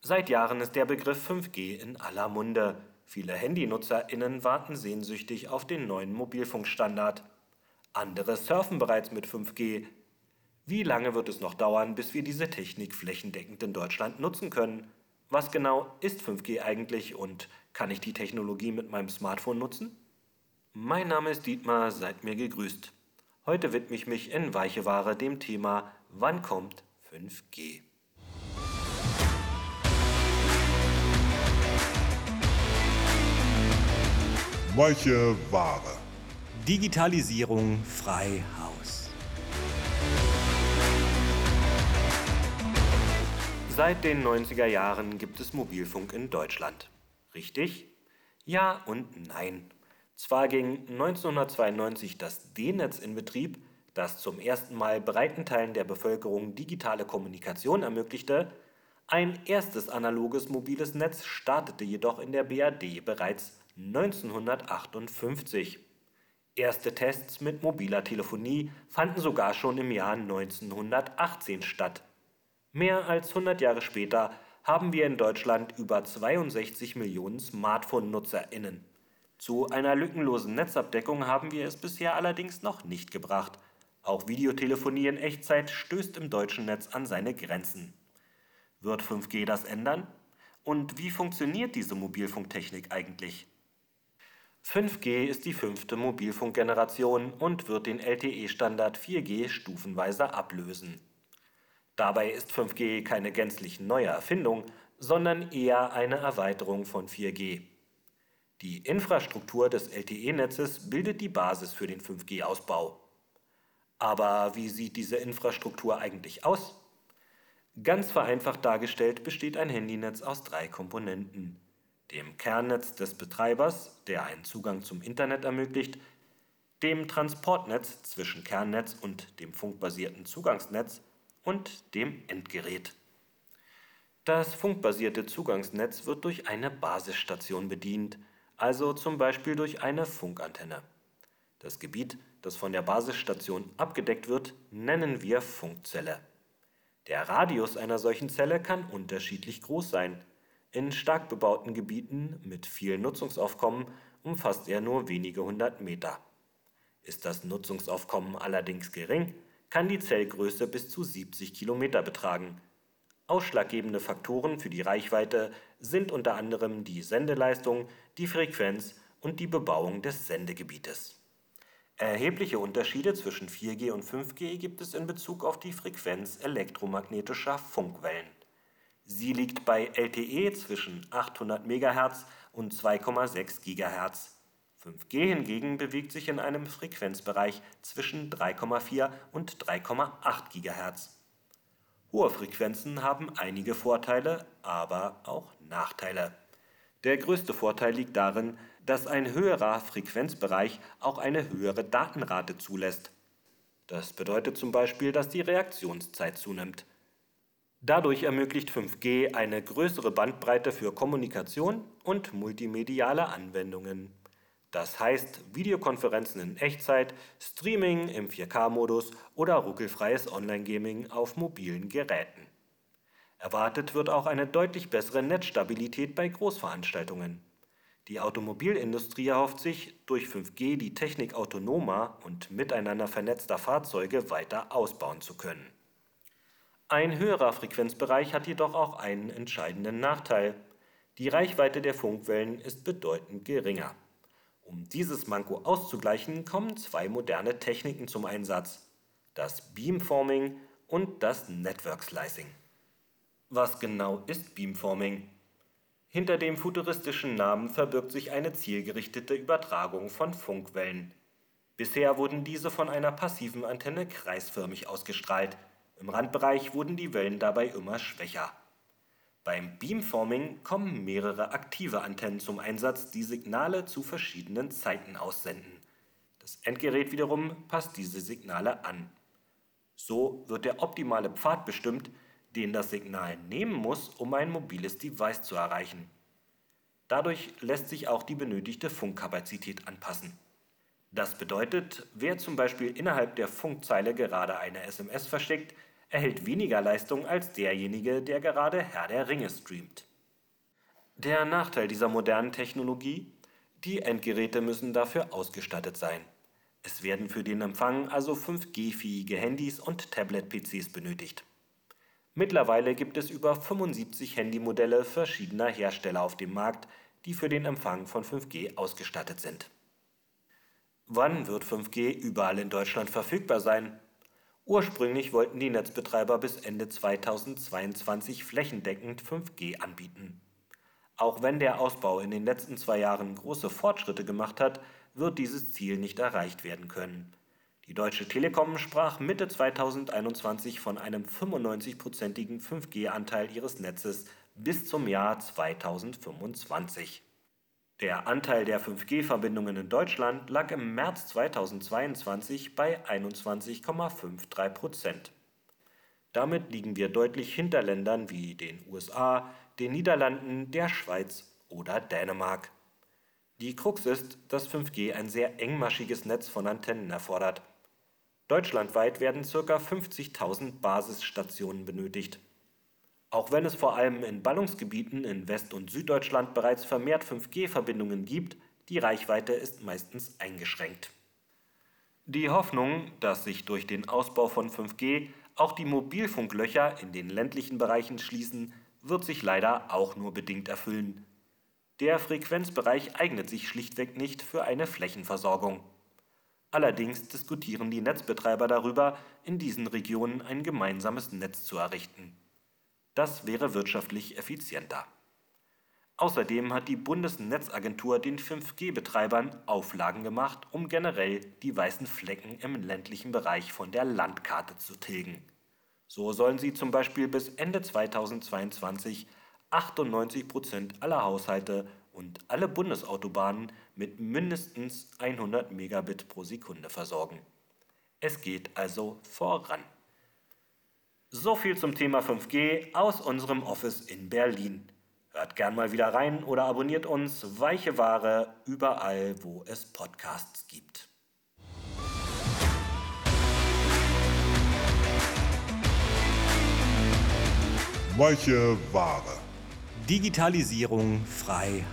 Seit Jahren ist der Begriff 5G in aller Munde. Viele HandynutzerInnen warten sehnsüchtig auf den neuen Mobilfunkstandard. Andere surfen bereits mit 5G. Wie lange wird es noch dauern, bis wir diese Technik flächendeckend in Deutschland nutzen können? Was genau ist 5G eigentlich und kann ich die Technologie mit meinem Smartphone nutzen? Mein Name ist Dietmar, seid mir gegrüßt. Heute widme ich mich in Weiche Ware dem Thema Wann kommt 5G? Weiche Ware. Digitalisierung frei Haus. Seit den 90er Jahren gibt es Mobilfunk in Deutschland. Richtig? Ja und nein. Zwar ging 1992 das D-Netz in Betrieb, das zum ersten Mal breiten Teilen der Bevölkerung digitale Kommunikation ermöglichte, ein erstes analoges mobiles Netz startete jedoch in der BRD bereits 1958. Erste Tests mit mobiler Telefonie fanden sogar schon im Jahr 1918 statt. Mehr als 100 Jahre später haben wir in Deutschland über 62 Millionen Smartphone-NutzerInnen. Zu einer lückenlosen Netzabdeckung haben wir es bisher allerdings noch nicht gebracht. Auch Videotelefonie in Echtzeit stößt im deutschen Netz an seine Grenzen. Wird 5G das ändern? Und wie funktioniert diese Mobilfunktechnik eigentlich? 5G ist die fünfte Mobilfunkgeneration und wird den LTE-Standard 4G stufenweise ablösen. Dabei ist 5G keine gänzlich neue Erfindung, sondern eher eine Erweiterung von 4G. Die Infrastruktur des LTE-Netzes bildet die Basis für den 5G-Ausbau. Aber wie sieht diese Infrastruktur eigentlich aus? Ganz vereinfacht dargestellt besteht ein Handynetz aus drei Komponenten dem Kernnetz des Betreibers, der einen Zugang zum Internet ermöglicht, dem Transportnetz zwischen Kernnetz und dem funkbasierten Zugangsnetz und dem Endgerät. Das funkbasierte Zugangsnetz wird durch eine Basisstation bedient, also zum Beispiel durch eine Funkantenne. Das Gebiet, das von der Basisstation abgedeckt wird, nennen wir Funkzelle. Der Radius einer solchen Zelle kann unterschiedlich groß sein in stark bebauten Gebieten mit viel Nutzungsaufkommen umfasst er nur wenige hundert Meter. Ist das Nutzungsaufkommen allerdings gering, kann die Zellgröße bis zu 70 Kilometer betragen. Ausschlaggebende Faktoren für die Reichweite sind unter anderem die Sendeleistung, die Frequenz und die Bebauung des Sendegebietes. Erhebliche Unterschiede zwischen 4G und 5G gibt es in Bezug auf die Frequenz elektromagnetischer Funkwellen Sie liegt bei LTE zwischen 800 MHz und 2,6 GHz. 5G hingegen bewegt sich in einem Frequenzbereich zwischen 3,4 und 3,8 GHz. Hohe Frequenzen haben einige Vorteile, aber auch Nachteile. Der größte Vorteil liegt darin, dass ein höherer Frequenzbereich auch eine höhere Datenrate zulässt. Das bedeutet zum Beispiel, dass die Reaktionszeit zunimmt. Dadurch ermöglicht 5G eine größere Bandbreite für Kommunikation und multimediale Anwendungen. Das heißt Videokonferenzen in Echtzeit, Streaming im 4K-Modus oder ruckelfreies Online-Gaming auf mobilen Geräten. Erwartet wird auch eine deutlich bessere Netzstabilität bei Großveranstaltungen. Die Automobilindustrie erhofft sich, durch 5G die Technik autonomer und miteinander vernetzter Fahrzeuge weiter ausbauen zu können. Ein höherer Frequenzbereich hat jedoch auch einen entscheidenden Nachteil. Die Reichweite der Funkwellen ist bedeutend geringer. Um dieses Manko auszugleichen, kommen zwei moderne Techniken zum Einsatz: das Beamforming und das Network Slicing. Was genau ist Beamforming? Hinter dem futuristischen Namen verbirgt sich eine zielgerichtete Übertragung von Funkwellen. Bisher wurden diese von einer passiven Antenne kreisförmig ausgestrahlt im Randbereich wurden die Wellen dabei immer schwächer. Beim Beamforming kommen mehrere aktive Antennen zum Einsatz, die Signale zu verschiedenen Zeiten aussenden. Das Endgerät wiederum passt diese Signale an. So wird der optimale Pfad bestimmt, den das Signal nehmen muss, um ein mobiles Device zu erreichen. Dadurch lässt sich auch die benötigte Funkkapazität anpassen. Das bedeutet, wer zum Beispiel innerhalb der Funkzeile gerade eine SMS verschickt, erhält weniger Leistung als derjenige, der gerade Herr der Ringe streamt. Der Nachteil dieser modernen Technologie? Die Endgeräte müssen dafür ausgestattet sein. Es werden für den Empfang also 5G-fähige Handys und Tablet-PCs benötigt. Mittlerweile gibt es über 75 Handymodelle verschiedener Hersteller auf dem Markt, die für den Empfang von 5G ausgestattet sind. Wann wird 5G überall in Deutschland verfügbar sein? Ursprünglich wollten die Netzbetreiber bis Ende 2022 flächendeckend 5G anbieten. Auch wenn der Ausbau in den letzten zwei Jahren große Fortschritte gemacht hat, wird dieses Ziel nicht erreicht werden können. Die Deutsche Telekom sprach Mitte 2021 von einem 95-prozentigen 5G-Anteil ihres Netzes bis zum Jahr 2025. Der Anteil der 5G-Verbindungen in Deutschland lag im März 2022 bei 21,53 Prozent. Damit liegen wir deutlich hinter Ländern wie den USA, den Niederlanden, der Schweiz oder Dänemark. Die Krux ist, dass 5G ein sehr engmaschiges Netz von Antennen erfordert. Deutschlandweit werden ca. 50.000 Basisstationen benötigt. Auch wenn es vor allem in Ballungsgebieten in West- und Süddeutschland bereits vermehrt 5G-Verbindungen gibt, die Reichweite ist meistens eingeschränkt. Die Hoffnung, dass sich durch den Ausbau von 5G auch die Mobilfunklöcher in den ländlichen Bereichen schließen, wird sich leider auch nur bedingt erfüllen. Der Frequenzbereich eignet sich schlichtweg nicht für eine Flächenversorgung. Allerdings diskutieren die Netzbetreiber darüber, in diesen Regionen ein gemeinsames Netz zu errichten. Das wäre wirtschaftlich effizienter. Außerdem hat die Bundesnetzagentur den 5G-Betreibern Auflagen gemacht, um generell die weißen Flecken im ländlichen Bereich von der Landkarte zu tilgen. So sollen sie zum Beispiel bis Ende 2022 98 Prozent aller Haushalte und alle Bundesautobahnen mit mindestens 100 Megabit pro Sekunde versorgen. Es geht also voran. So viel zum Thema 5G aus unserem Office in Berlin. Hört gern mal wieder rein oder abonniert uns Weiche Ware überall, wo es Podcasts gibt. Weiche Ware. Digitalisierung frei.